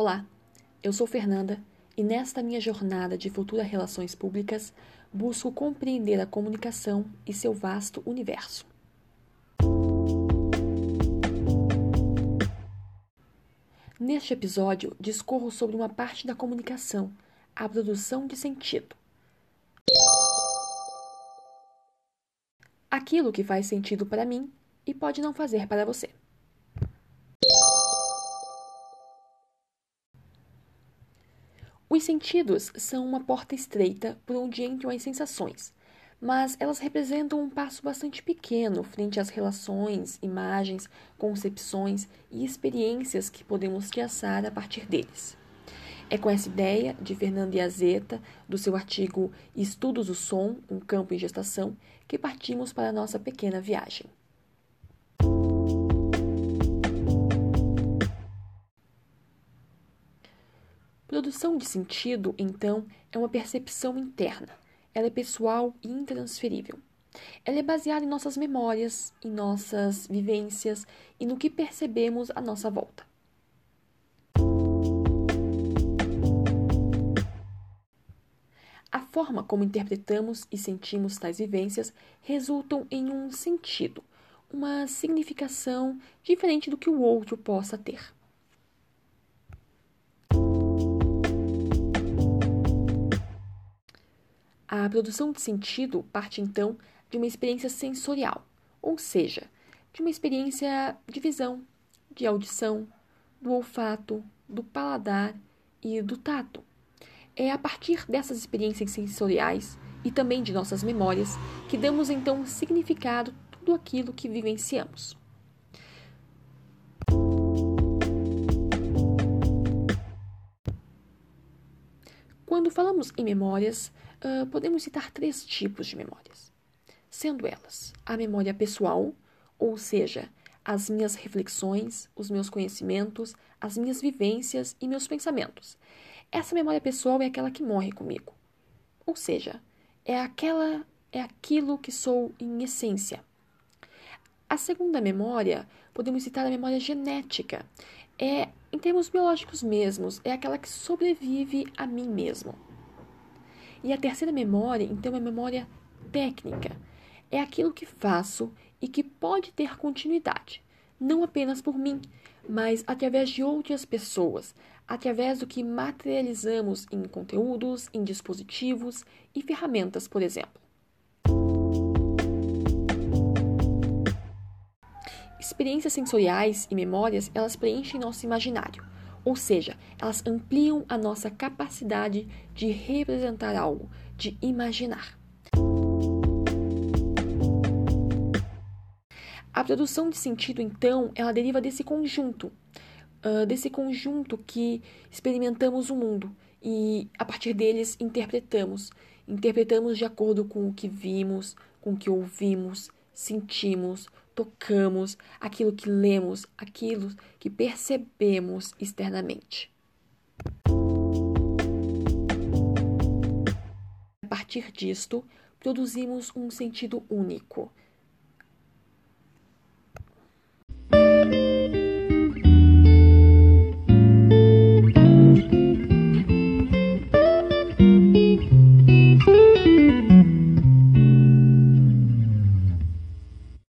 Olá, eu sou Fernanda e nesta minha jornada de futura relações públicas busco compreender a comunicação e seu vasto universo. Neste episódio, discorro sobre uma parte da comunicação, a produção de sentido. Aquilo que faz sentido para mim e pode não fazer para você. Os sentidos são uma porta estreita por onde entram as sensações, mas elas representam um passo bastante pequeno frente às relações, imagens, concepções e experiências que podemos traçar a partir deles. É com essa ideia de Fernando Iazeta, do seu artigo Estudos do Som, um campo em gestação, que partimos para a nossa pequena viagem. Produção de sentido, então, é uma percepção interna. Ela é pessoal e intransferível. Ela é baseada em nossas memórias, em nossas vivências e no que percebemos à nossa volta. A forma como interpretamos e sentimos tais vivências resultam em um sentido, uma significação diferente do que o outro possa ter. A produção de sentido parte então de uma experiência sensorial, ou seja, de uma experiência de visão, de audição, do olfato, do paladar e do tato. É a partir dessas experiências sensoriais e também de nossas memórias que damos então significado tudo aquilo que vivenciamos. Quando falamos em memórias, uh, podemos citar três tipos de memórias, sendo elas a memória pessoal, ou seja, as minhas reflexões, os meus conhecimentos, as minhas vivências e meus pensamentos. Essa memória pessoal é aquela que morre comigo. Ou seja, é aquela é aquilo que sou em essência. A segunda memória, podemos citar a memória genética. É em termos biológicos mesmos, é aquela que sobrevive a mim mesmo. E a terceira memória, então, é a memória técnica. É aquilo que faço e que pode ter continuidade, não apenas por mim, mas através de outras pessoas, através do que materializamos em conteúdos, em dispositivos e ferramentas, por exemplo. Experiências sensoriais e memórias, elas preenchem nosso imaginário, ou seja, elas ampliam a nossa capacidade de representar algo, de imaginar. A produção de sentido, então, ela deriva desse conjunto, uh, desse conjunto que experimentamos o mundo e, a partir deles, interpretamos. Interpretamos de acordo com o que vimos, com o que ouvimos, sentimos, tocamos, aquilo que lemos, aquilo que percebemos externamente. A partir disto, produzimos um sentido único,